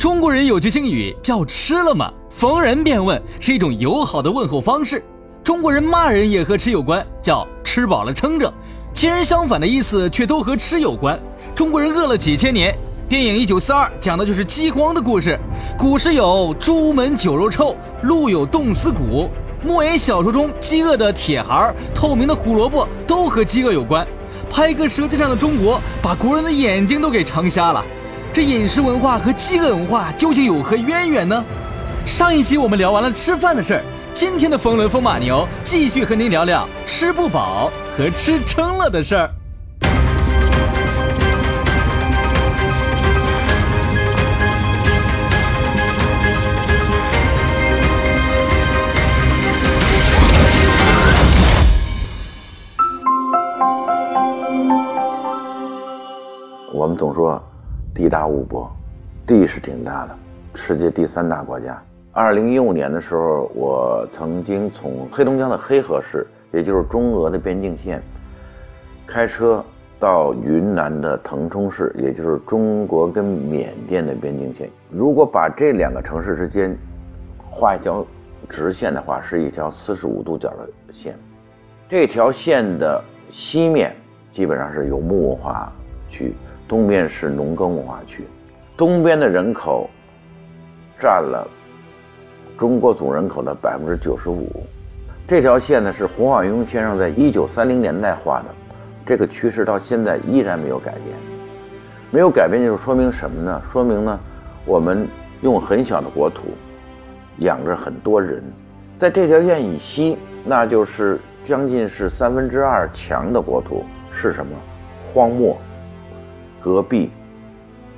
中国人有句敬语叫“吃了吗”，逢人便问，是一种友好的问候方式。中国人骂人也和吃有关，叫“吃饱了撑着”。截然相反的意思却都和吃有关。中国人饿了几千年，电影《一九四二》讲的就是饥荒的故事。古时有“朱门酒肉臭，路有冻死骨”。莫言小说中饥饿的铁孩、透明的胡萝卜都和饥饿有关。拍个《舌尖上的中国》，把国人的眼睛都给撑瞎了。这饮食文化和饥饿文化究竟有何渊源呢？上一期我们聊完了吃饭的事儿，今天的风轮风马牛继续和您聊聊吃不饱和吃撑了的事儿。我们总说地大物博，地是挺大的，世界第三大国家。二零一五年的时候，我曾经从黑龙江的黑河市，也就是中俄的边境线，开车到云南的腾冲市，也就是中国跟缅甸的边境线。如果把这两个城市之间画一条直线的话，是一条四十五度角的线。这条线的西面基本上是游牧文化区。东边是农耕文化区，东边的人口占了中国总人口的百分之九十五。这条线呢是胡汉庸先生在一九三零年代画的，这个趋势到现在依然没有改变。没有改变就是说明什么呢？说明呢，我们用很小的国土养着很多人。在这条线以西，那就是将近是三分之二强的国土是什么？荒漠。戈壁，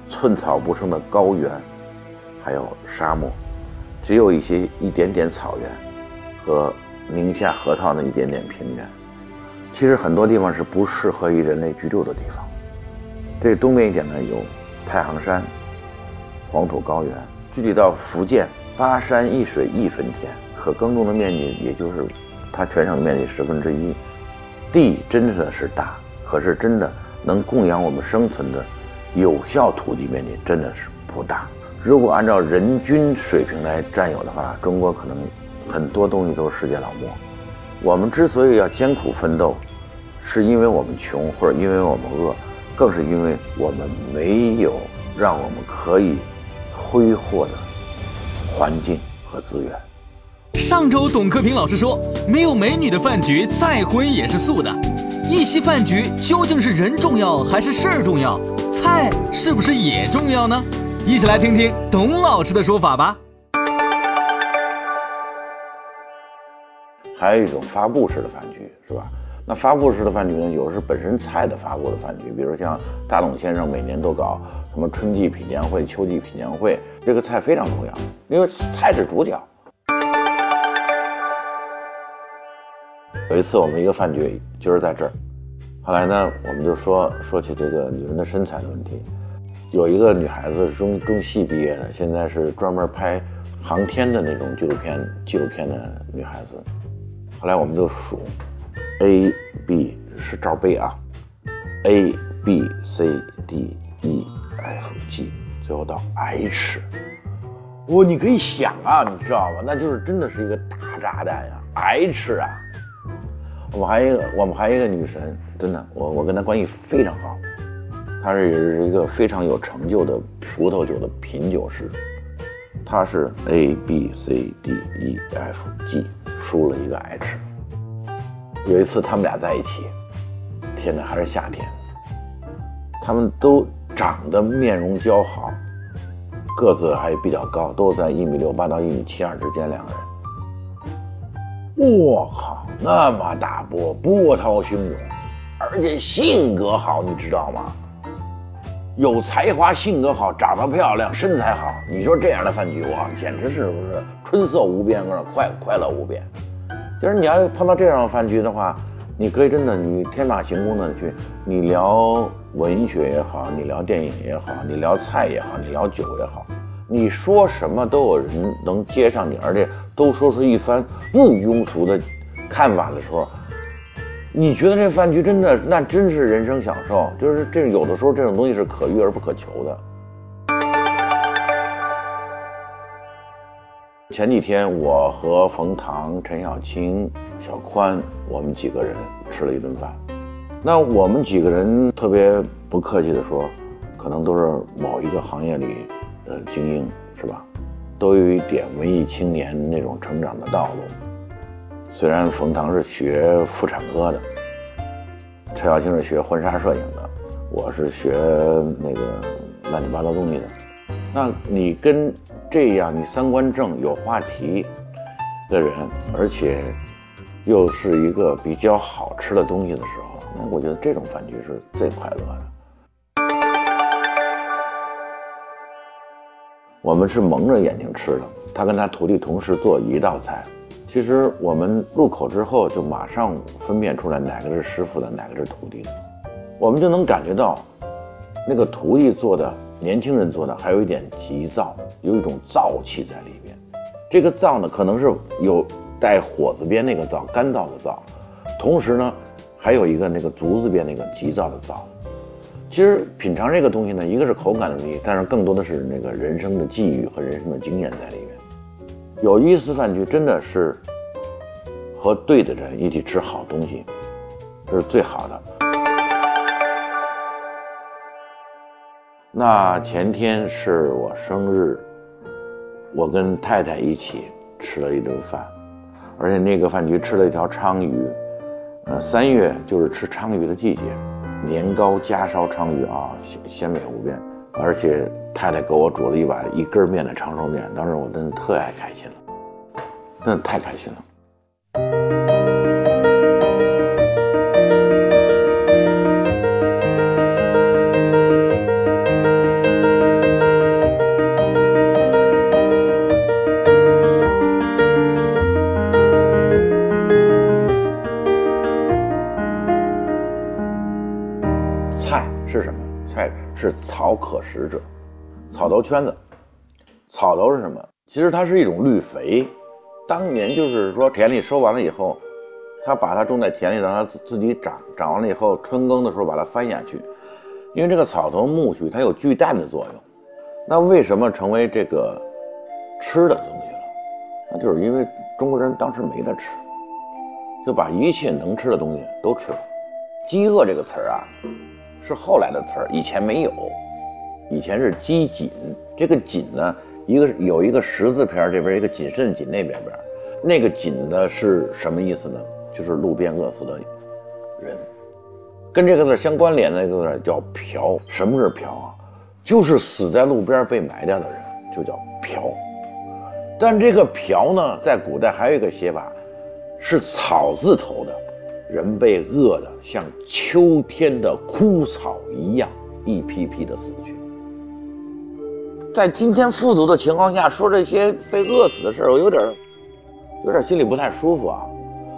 寸草不生的高原，还有沙漠，只有一些一点点草原和宁夏河套的一点点平原。其实很多地方是不适合于人类居住的地方。这东边一点呢，有太行山、黄土高原。具体到福建，八山一水一分田，可耕种的面积也就是它全省的面积十分之一。地真的是大，可是真的。能供养我们生存的有效土地面积真的是不大。如果按照人均水平来占有的话，中国可能很多东西都是世界老末。我们之所以要艰苦奋斗，是因为我们穷，或者因为我们饿，更是因为我们没有让我们可以挥霍的环境和资源。上周董克平老师说，没有美女的饭局，再荤也是素的。一席饭局究竟是人重要还是事儿重要？菜是不是也重要呢？一起来听听董老师的说法吧。还有一种发布式的饭局，是吧？那发布式的饭局呢，有的是本身菜的发布的饭局，比如像大董先生每年都搞什么春季品鉴会、秋季品鉴会，这个菜非常重要，因为菜是主角。有一次我们一个饭局就是在这儿。后来呢，我们就说说起这个女人的身材的问题。有一个女孩子是中中戏毕业的，现在是专门拍航天的那种纪录片纪录片的女孩子。后来我们就数，A B 是罩杯啊，A B C D E F G，最后到 H。哦，你可以想啊，你知道吗？那就是真的是一个大炸弹呀，H 啊。我们还一个，我们还有一个女神，真的，我我跟她关系非常好，她是也是一个非常有成就的葡萄酒的品酒师，她是 A B C D E F G 输了一个 H。有一次他们俩在一起，天哪，还是夏天，他们都长得面容姣好，个子还比较高，都在一米六八到一米七二之间，两个人。我靠，那么大波，波涛汹涌，而且性格好，你知道吗？有才华，性格好，长得漂亮，身材好。你说这样的饭局，哇，简直是不是春色无边，或者快快乐无边？就是你要碰到这样的饭局的话，你可以真的，你天马行空的去，你聊文学也好，你聊电影也好，你聊菜也好，你聊酒也好。你说什么都有人能接上你，而且都说出一番不庸俗的看法的时候，你觉得这饭局真的那真是人生享受？就是这有的时候这种东西是可遇而不可求的。前几天我和冯唐、陈小青、小宽，我们几个人吃了一顿饭。那我们几个人特别不客气的说，可能都是某一个行业里的精英，是吧？都有一点文艺青年那种成长的道路。虽然冯唐是学妇产科的，陈小青是学婚纱摄影的，我是学那个乱七八糟东西的。那你跟这样你三观正、有话题的人，而且又是一个比较好吃的东西的时候，那我觉得这种饭局是最快乐的。我们是蒙着眼睛吃的，他跟他徒弟同时做一道菜。其实我们入口之后，就马上分辨出来哪个是师傅的，哪个是徒弟的。我们就能感觉到，那个徒弟做的。年轻人做的还有一点急躁，有一种燥气在里边。这个燥呢，可能是有带火字边那个燥，干燥的燥，同时呢，还有一个那个足字边那个急躁的躁。其实品尝这个东西呢，一个是口感的问题，但是更多的是那个人生的际遇和人生的经验在里面。有意思饭局真的是和对的人一起吃好东西，这是最好的。那前天是我生日，我跟太太一起吃了一顿饭，而且那个饭局吃了一条鲳鱼，呃，三月就是吃鲳鱼的季节，年糕加烧鲳鱼啊，鲜美无边，而且太太给我煮了一碗一根面的长寿面，当时我真的特爱开心了，真的太开心了。菜是草可食者，草头圈子。草头是什么？其实它是一种绿肥。当年就是说田里收完了以后，他把它种在田里，让它自自己长。长完了以后，春耕的时候把它翻下去。因为这个草头苜蓿，它有聚氮的作用。那为什么成为这个吃的东西了？那就是因为中国人当时没得吃，就把一切能吃的东西都吃了。饥饿这个词儿啊。是后来的词儿，以前没有。以前是饥馑，这个馑呢，一个有一个十字偏，这边一个谨慎谨那边边，那个馑的是什么意思呢？就是路边饿死的人，跟这个字相关联的一个字叫嫖。什么是嫖啊？就是死在路边被埋掉的人，就叫嫖。但这个嫖呢，在古代还有一个写法，是草字头的。人被饿得像秋天的枯草一样，一批批的死去。在今天富足的情况下说这些被饿死的事儿，我有点，有点心里不太舒服啊。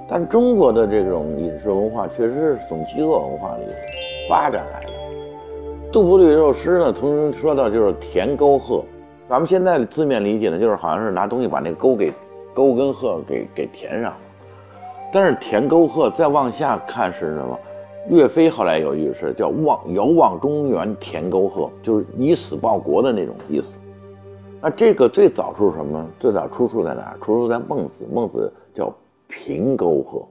但中国的这种饮食文化确实是从饥饿文化里发展来的。杜甫有首诗呢，曾经说到就是填沟壑，咱们现在字面理解呢，就是好像是拿东西把那个沟给沟跟壑给给填上。但是填沟壑再往下看是什么？岳飞后来有一句诗叫“望遥望中原填沟壑”，就是以死报国的那种意思。那这个最早出什么？最早出处在哪？出处在孟子。孟子叫“平沟壑”。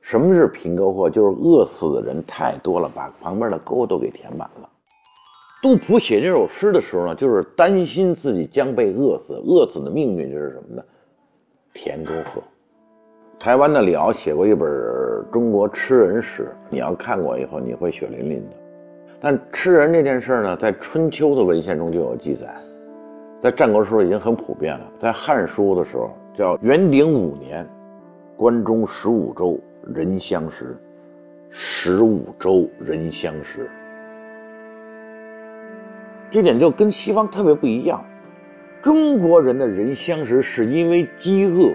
什么是平沟壑？就是饿死的人太多了，把旁边的沟都给填满了。杜甫写这首诗的时候呢，就是担心自己将被饿死，饿死的命运就是什么呢？填沟壑。台湾的李敖写过一本《中国吃人史》，你要看过以后，你会血淋淋的。但吃人这件事呢，在春秋的文献中就有记载，在战国时候已经很普遍了。在《汉书》的时候，叫元鼎五年，关中十五州人相食，十五州人相食。这点就跟西方特别不一样。中国人的人相食是因为饥饿。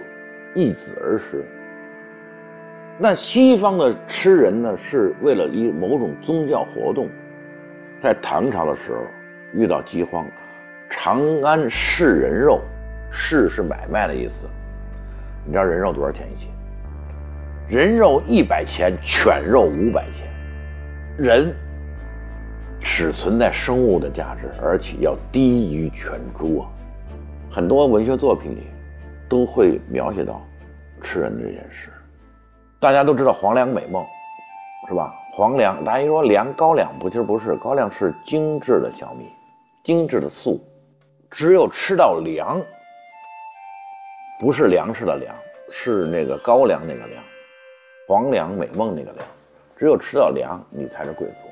易子而食。那西方的吃人呢，是为了一某种宗教活动。在唐朝的时候，遇到饥荒，长安市人肉，市是买卖的意思。你知道人肉多少钱一斤？人肉一百钱，犬肉五百钱。人只存在生物的价值，而且要低于犬猪啊。很多文学作品里。都会描写到吃人这件事。大家都知道黄粱美梦，是吧？黄粱，大家一说粮高粱，不，其实不是，高粱是精致的小米，精致的粟，只有吃到粮，不是粮食的粮，是那个高粱那个粮，黄粱美梦那个粮，只有吃到粮，你才是贵族。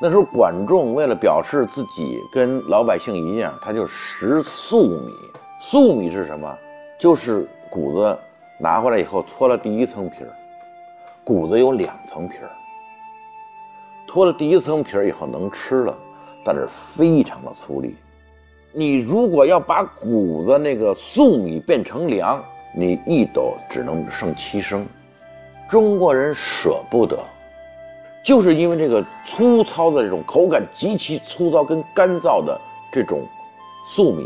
那时候管仲为了表示自己跟老百姓一样，他就食粟米。粟米是什么？就是谷子拿回来以后脱了第一层皮儿，谷子有两层皮儿。脱了第一层皮儿以后能吃了，但是非常的粗粝。你如果要把谷子那个粟米变成粮，你一斗只能剩七升。中国人舍不得。就是因为这个粗糙的这种口感极其粗糙跟干燥的这种粟米，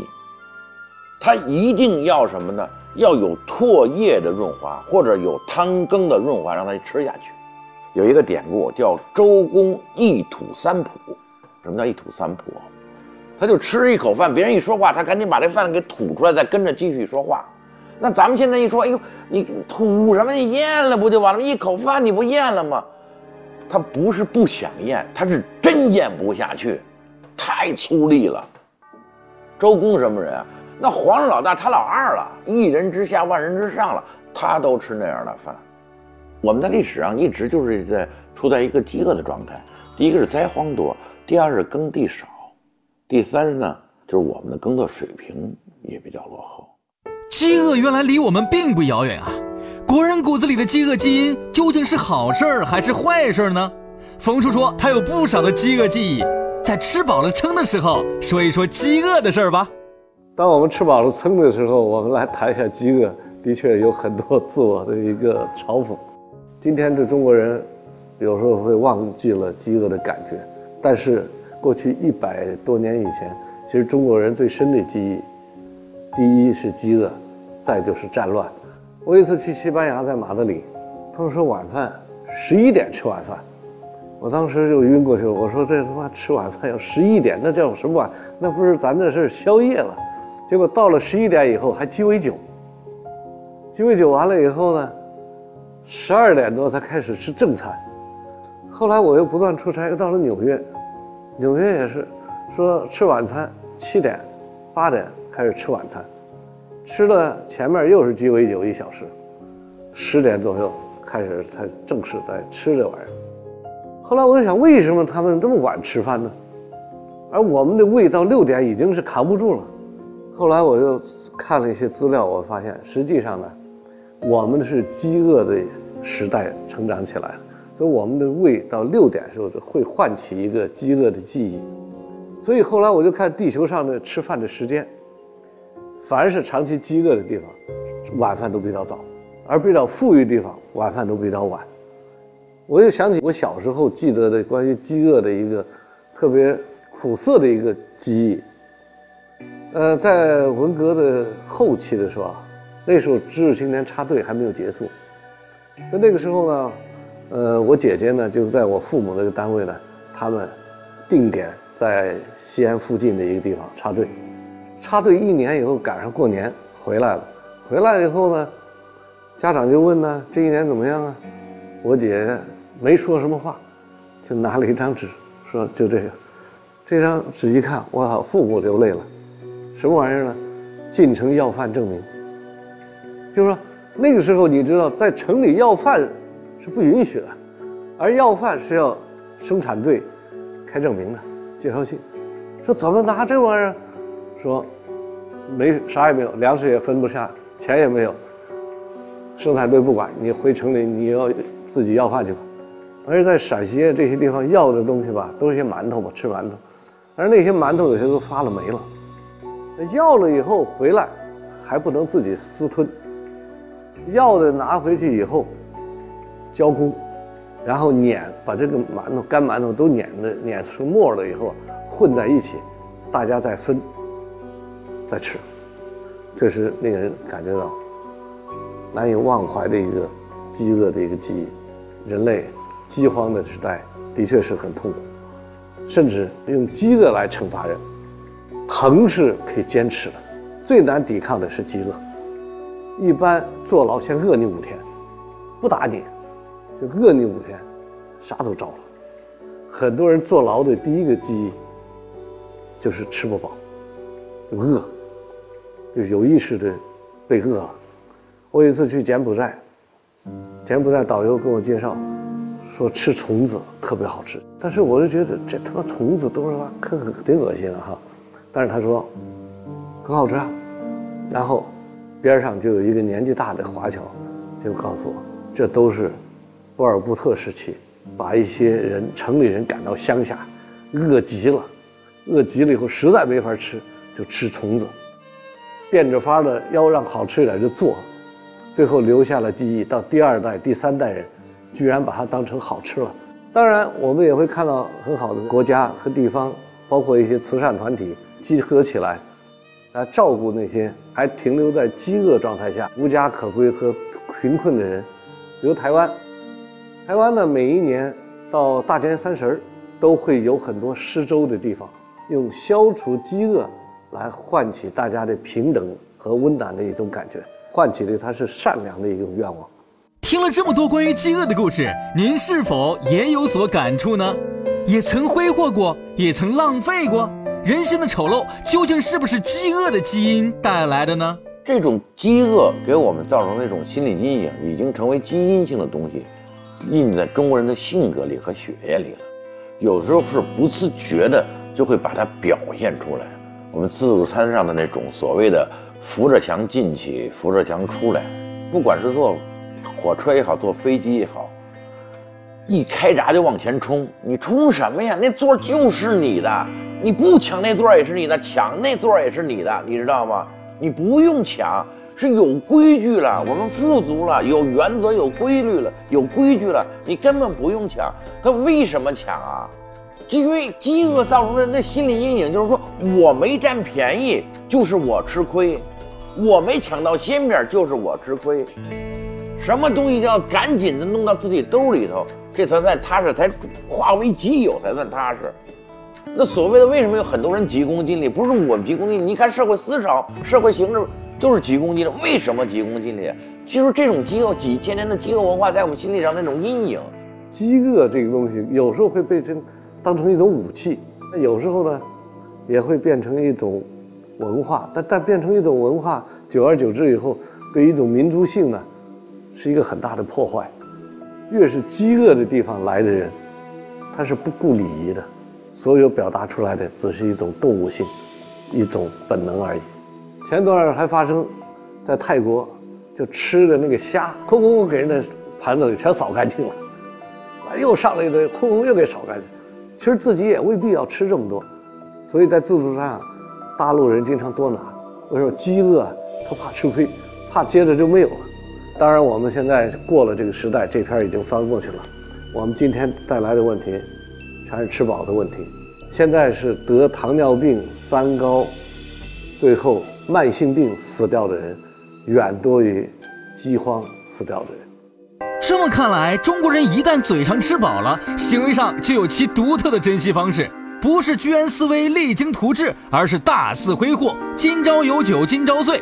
它一定要什么呢？要有唾液的润滑，或者有汤羹的润滑，让它吃下去。有一个典故叫“周公一吐三吐”，什么叫一吐三吐？他就吃一口饭，别人一说话，他赶紧把这饭给吐出来，再跟着继续说话。那咱们现在一说，哎呦，你吐什么？你咽了不就完了？一口饭你不咽了吗？他不是不想咽，他是真咽不下去，太粗粝了。周公什么人啊？那皇上老大，他老二了，一人之下，万人之上了，他都吃那样的饭。我们在历史上一直就是在处在一个饥饿的状态。第一个是灾荒多，第二是耕地少，第三呢就是我们的耕作水平也比较落后。饥饿原来离我们并不遥远啊！国人骨子里的饥饿基因究竟是好事儿还是坏事儿呢？冯叔说他有不少的饥饿记忆，在吃饱了撑的时候说一说饥饿的事儿吧。当我们吃饱了撑的时候，我们来谈一下饥饿，的确有很多自我的一个嘲讽。今天的中国人有时候会忘记了饥饿的感觉，但是过去一百多年以前，其实中国人最深的记忆，第一是饥饿，再就是战乱。我有一次去西班牙，在马德里，他们说晚饭十一点吃晚饭，我当时就晕过去了。我说这他妈吃晚饭要十一点，那叫什么晚？那不是咱这是宵夜了。结果到了十一点以后还鸡尾酒，鸡尾酒完了以后呢，十二点多才开始吃正餐。后来我又不断出差，又到了纽约，纽约也是说吃晚餐七点、八点开始吃晚餐。吃了前面又是鸡尾酒一小时，十点左右开始才正式在吃这玩意儿。后来我就想，为什么他们这么晚吃饭呢？而我们的胃到六点已经是扛不住了。后来我又看了一些资料，我发现实际上呢，我们是饥饿的时代成长起来的，所以我们的胃到六点的时候会唤起一个饥饿的记忆。所以后来我就看地球上的吃饭的时间。凡是长期饥饿的地方，晚饭都比较早；而比较富裕的地方，晚饭都比较晚。我又想起我小时候记得的关于饥饿的一个特别苦涩的一个记忆。呃，在文革的后期的时候啊，那时候知识青年插队还没有结束，在那个时候呢，呃，我姐姐呢就在我父母那个单位呢，他们定点在西安附近的一个地方插队。插队一年以后，赶上过年回来了。回来以后呢，家长就问呢：“这一年怎么样啊？”我姐没说什么话，就拿了一张纸，说：“就这个。”这张纸一看，我操，父母流泪了。什么玩意儿呢？进城要饭证明。就是说，那个时候你知道，在城里要饭是不允许的，而要饭是要生产队开证明的介绍信。说怎么拿这玩意儿？说，没啥也没有，粮食也分不下，钱也没有。生产队不管你回城里，你要自己要饭去吧。而在陕西这些地方要的东西吧，都是些馒头吧，吃馒头。而那些馒头有些都发了霉了。要了以后回来，还不能自己私吞。要的拿回去以后，交工，然后碾，把这个馒头干馒头都碾的碾出沫了以后，混在一起，大家再分。再吃，这是令人感觉到难以忘怀的一个饥饿的一个记忆。人类饥荒的时代的确是很痛苦，甚至用饥饿来惩罚人。疼是可以坚持的，最难抵抗的是饥饿。一般坐牢先饿你五天，不打你，就饿你五天，啥都着了。很多人坐牢的第一个记忆就是吃不饱，就饿，就有意识的被饿了。我有一次去柬埔寨，柬埔寨导游跟我介绍，说吃虫子特别好吃，但是我就觉得这他妈虫子都是可可挺恶心的哈，但是他说很好吃啊，然后边上就有一个年纪大的华侨，就告诉我，这都是波尔布特时期把一些人城里人赶到乡下，饿极了，饿极了以后实在没法吃，就吃虫子，变着法的要让好吃一点就做。最后留下了记忆，到第二代、第三代人，居然把它当成好吃了。当然，我们也会看到很好的国家和地方，包括一些慈善团体集合起来，来照顾那些还停留在饥饿状态下、无家可归和贫困的人。比如台湾，台湾呢，每一年到大年三十儿，都会有很多施粥的地方，用消除饥饿来唤起大家的平等和温暖的一种感觉。唤起的他是善良的一种愿望。听了这么多关于饥饿的故事，您是否也有所感触呢？也曾挥霍过，也曾浪费过。人性的丑陋究竟是不是饥饿的基因带来的呢？这种饥饿给我们造成的这种心理阴影，已经成为基因性的东西，印在中国人的性格里和血液里了。有时候是不自觉的就会把它表现出来。我们自助餐上的那种所谓的。扶着墙进去，扶着墙出来。不管是坐火车也好，坐飞机也好，一开闸就往前冲。你冲什么呀？那座就是你的，你不抢那座也是你的，抢那座也是你的，你知道吗？你不用抢，是有规矩了，我们富足了，有原则，有规律了，有规矩了，你根本不用抢。他为什么抢啊？因为饥饿造成的那心理阴影，就是说我没占便宜，就是我吃亏；我没抢到鲜饼，就是我吃亏。什么东西就要赶紧的弄到自己兜里头，这才算踏实，才化为己有，才算踏实。那所谓的为什么有很多人急功近利？不是我们急功近利，你看社会思潮、社会形势就是急功近利。为什么急功近利？其实这种饥饿几千年的饥饿文化，在我们心理上那种阴影。饥饿这个东西，有时候会被这。当成一种武器，那有时候呢，也会变成一种文化。但但变成一种文化，久而久之以后，对一种民族性呢，是一个很大的破坏。越是饥饿的地方来的人，他是不顾礼仪的，所有表达出来的只是一种动物性，一种本能而已。前段还发生在泰国，就吃的那个虾，哐哐哐给人的盘子里全扫干净了，又上了一堆，哐哐又给扫干净。其实自己也未必要吃这么多，所以在自助餐上，大陆人经常多拿。为什么饥饿？他怕吃亏，怕接着就没有了。当然，我们现在过了这个时代，这篇已经翻过去了。我们今天带来的问题，全是吃饱的问题。现在是得糖尿病、三高，最后慢性病死掉的人，远多于饥荒死掉的人。这么看来，中国人一旦嘴上吃饱了，行为上就有其独特的珍惜方式，不是居安思危、励精图治，而是大肆挥霍，今朝有酒今朝醉。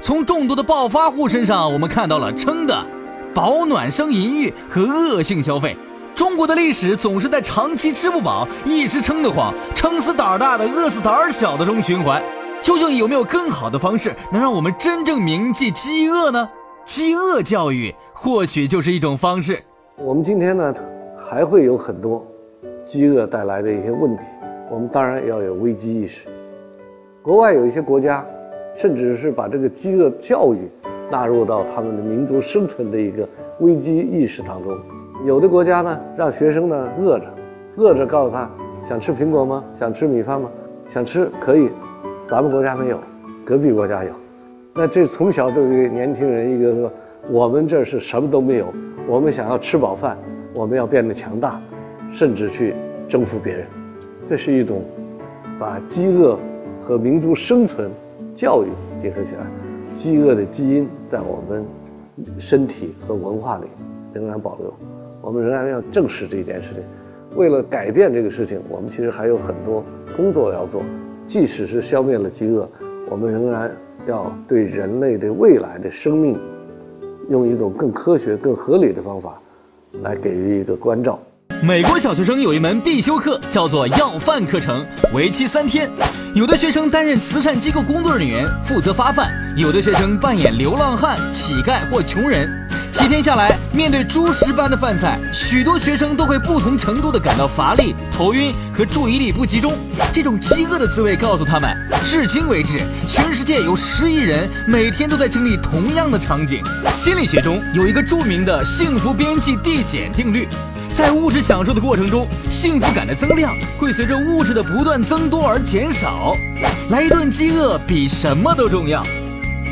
从众多的暴发户身上，我们看到了撑的保暖生淫欲和恶性消费。中国的历史总是在长期吃不饱、一时撑得慌、撑死胆儿大的、饿死胆儿小的中循环。究竟有没有更好的方式，能让我们真正铭记饥饿呢？饥饿教育或许就是一种方式。我们今天呢，还会有很多饥饿带来的一些问题，我们当然要有危机意识。国外有一些国家，甚至是把这个饥饿教育纳入到他们的民族生存的一个危机意识当中。有的国家呢，让学生呢饿着，饿着告诉他想吃苹果吗？想吃米饭吗？想吃可以，咱们国家没有，隔壁国家有。那这从小就给年轻人一个说，我们这是什么都没有，我们想要吃饱饭，我们要变得强大，甚至去征服别人，这是一种把饥饿和民族生存教育结合起来。饥饿的基因在我们身体和文化里仍然保留，我们仍然要正视这一件事情。为了改变这个事情，我们其实还有很多工作要做。即使是消灭了饥饿，我们仍然。要对人类的未来的生命，用一种更科学、更合理的方法，来给予一个关照。美国小学生有一门必修课，叫做要饭课程，为期三天。有的学生担任慈善机构工作人员，负责发饭；有的学生扮演流浪汉、乞丐或穷人。七天下来，面对猪食般的饭菜，许多学生都会不同程度地感到乏力、头晕和注意力不集中。这种饥饿的滋味告诉他们，至今为止，全世界有十亿人每天都在经历同样的场景。心理学中有一个著名的幸福边际递减定律，在物质享受的过程中，幸福感的增量会随着物质的不断增多而减少。来一顿饥饿比什么都重要。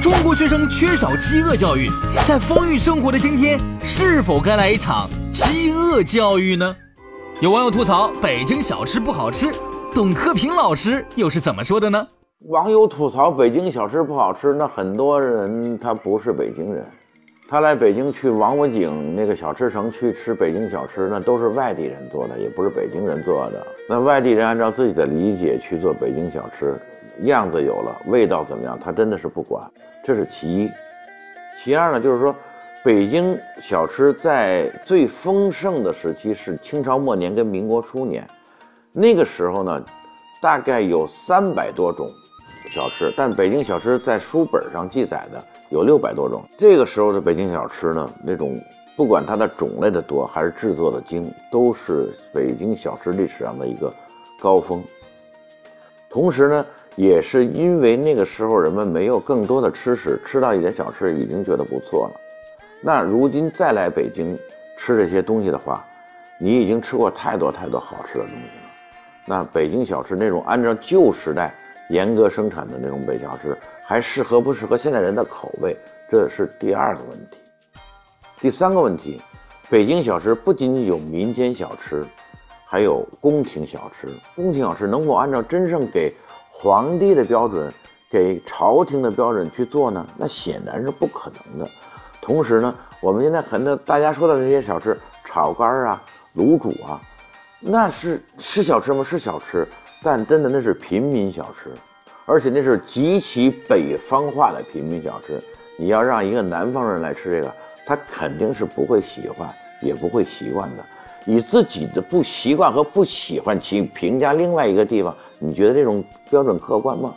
中国学生缺少饥饿教育，在丰裕生活的今天，是否该来一场饥饿教育呢？有网友吐槽北京小吃不好吃，董克平老师又是怎么说的呢？网友吐槽北京小吃不好吃，那很多人他不是北京人，他来北京去王府井那个小吃城去吃北京小吃，那都是外地人做的，也不是北京人做的。那外地人按照自己的理解去做北京小吃。样子有了，味道怎么样？他真的是不管，这是其一。其二呢，就是说，北京小吃在最丰盛的时期是清朝末年跟民国初年，那个时候呢，大概有三百多种小吃，但北京小吃在书本上记载的有六百多种。这个时候的北京小吃呢，那种不管它的种类的多还是制作的精，都是北京小吃历史上的一个高峰。同时呢。也是因为那个时候人们没有更多的吃食，吃到一点小吃已经觉得不错了。那如今再来北京吃这些东西的话，你已经吃过太多太多好吃的东西了。那北京小吃那种按照旧时代严格生产的那种北京小吃，还适合不适合现代人的口味？这是第二个问题。第三个问题，北京小吃不仅仅有民间小吃，还有宫廷小吃。宫廷小吃能否按照真正给皇帝的标准，给朝廷的标准去做呢？那显然是不可能的。同时呢，我们现在很多大家说的这些小吃，炒肝啊、卤煮啊，那是是小吃吗？是小吃，但真的那是平民小吃，而且那是极其北方化的平民小吃。你要让一个南方人来吃这个，他肯定是不会喜欢，也不会习惯的。以自己的不习惯和不喜欢去评价另外一个地方，你觉得这种标准客观吗？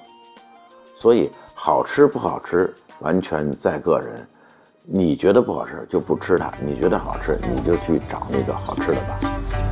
所以好吃不好吃完全在个人，你觉得不好吃就不吃它，你觉得好吃你就去找那个好吃的吧。